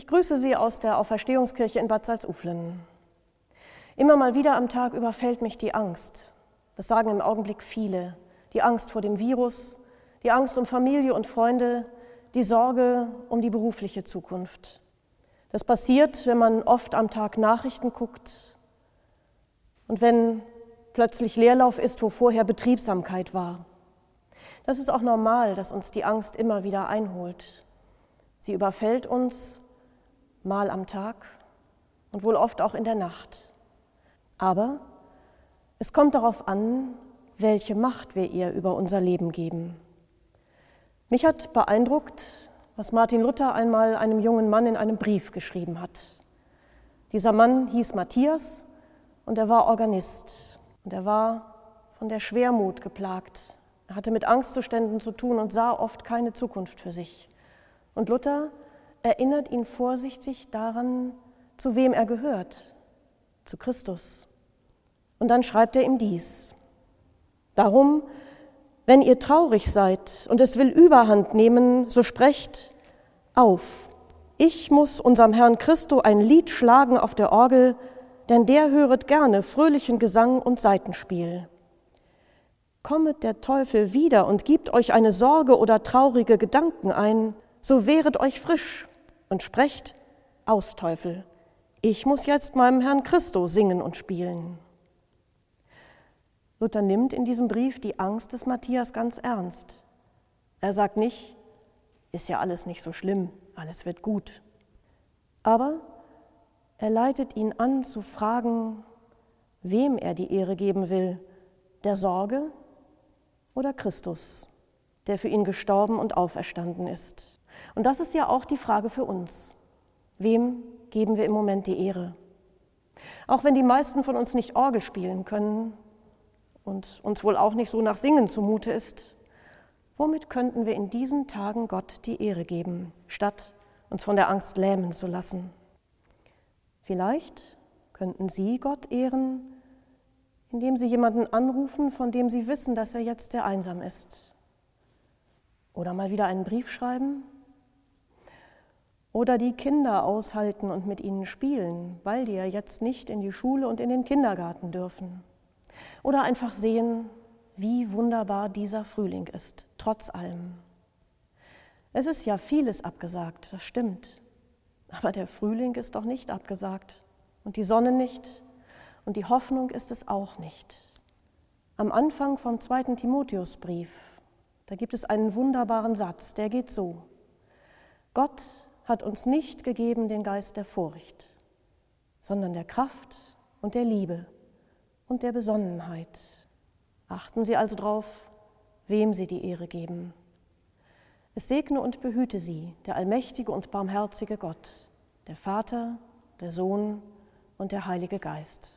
Ich grüße Sie aus der Auferstehungskirche in Bad Salzuflen. Immer mal wieder am Tag überfällt mich die Angst. Das sagen im Augenblick viele. Die Angst vor dem Virus, die Angst um Familie und Freunde, die Sorge um die berufliche Zukunft. Das passiert, wenn man oft am Tag Nachrichten guckt und wenn plötzlich Leerlauf ist, wo vorher Betriebsamkeit war. Das ist auch normal, dass uns die Angst immer wieder einholt. Sie überfällt uns mal am Tag und wohl oft auch in der Nacht. Aber es kommt darauf an, welche Macht wir ihr über unser Leben geben. Mich hat beeindruckt, was Martin Luther einmal einem jungen Mann in einem Brief geschrieben hat. Dieser Mann hieß Matthias und er war Organist und er war von der Schwermut geplagt. Er hatte mit Angstzuständen zu tun und sah oft keine Zukunft für sich. Und Luther erinnert ihn vorsichtig daran, zu wem er gehört, zu Christus. Und dann schreibt er ihm dies. Darum, wenn ihr traurig seid und es will überhand nehmen, so sprecht auf. Ich muss unserem Herrn Christo ein Lied schlagen auf der Orgel, denn der höret gerne fröhlichen Gesang und Seitenspiel. Kommet der Teufel wieder und gibt euch eine Sorge oder traurige Gedanken ein, so wehret euch frisch und sprecht, aus Teufel, ich muss jetzt meinem Herrn Christo singen und spielen. Luther nimmt in diesem Brief die Angst des Matthias ganz ernst. Er sagt nicht, ist ja alles nicht so schlimm, alles wird gut. Aber er leitet ihn an zu fragen, wem er die Ehre geben will, der Sorge oder Christus, der für ihn gestorben und auferstanden ist. Und das ist ja auch die Frage für uns. Wem geben wir im Moment die Ehre? Auch wenn die meisten von uns nicht Orgel spielen können und uns wohl auch nicht so nach Singen zumute ist, womit könnten wir in diesen Tagen Gott die Ehre geben, statt uns von der Angst lähmen zu lassen? Vielleicht könnten Sie Gott ehren, indem Sie jemanden anrufen, von dem Sie wissen, dass er jetzt sehr einsam ist. Oder mal wieder einen Brief schreiben oder die Kinder aushalten und mit ihnen spielen, weil die ja jetzt nicht in die Schule und in den Kindergarten dürfen. Oder einfach sehen, wie wunderbar dieser Frühling ist, trotz allem. Es ist ja vieles abgesagt, das stimmt. Aber der Frühling ist doch nicht abgesagt und die Sonne nicht und die Hoffnung ist es auch nicht. Am Anfang vom zweiten Timotheusbrief, da gibt es einen wunderbaren Satz, der geht so. Gott hat uns nicht gegeben den Geist der Furcht, sondern der Kraft und der Liebe und der Besonnenheit. Achten Sie also darauf, wem Sie die Ehre geben. Es segne und behüte Sie, der allmächtige und barmherzige Gott, der Vater, der Sohn und der Heilige Geist.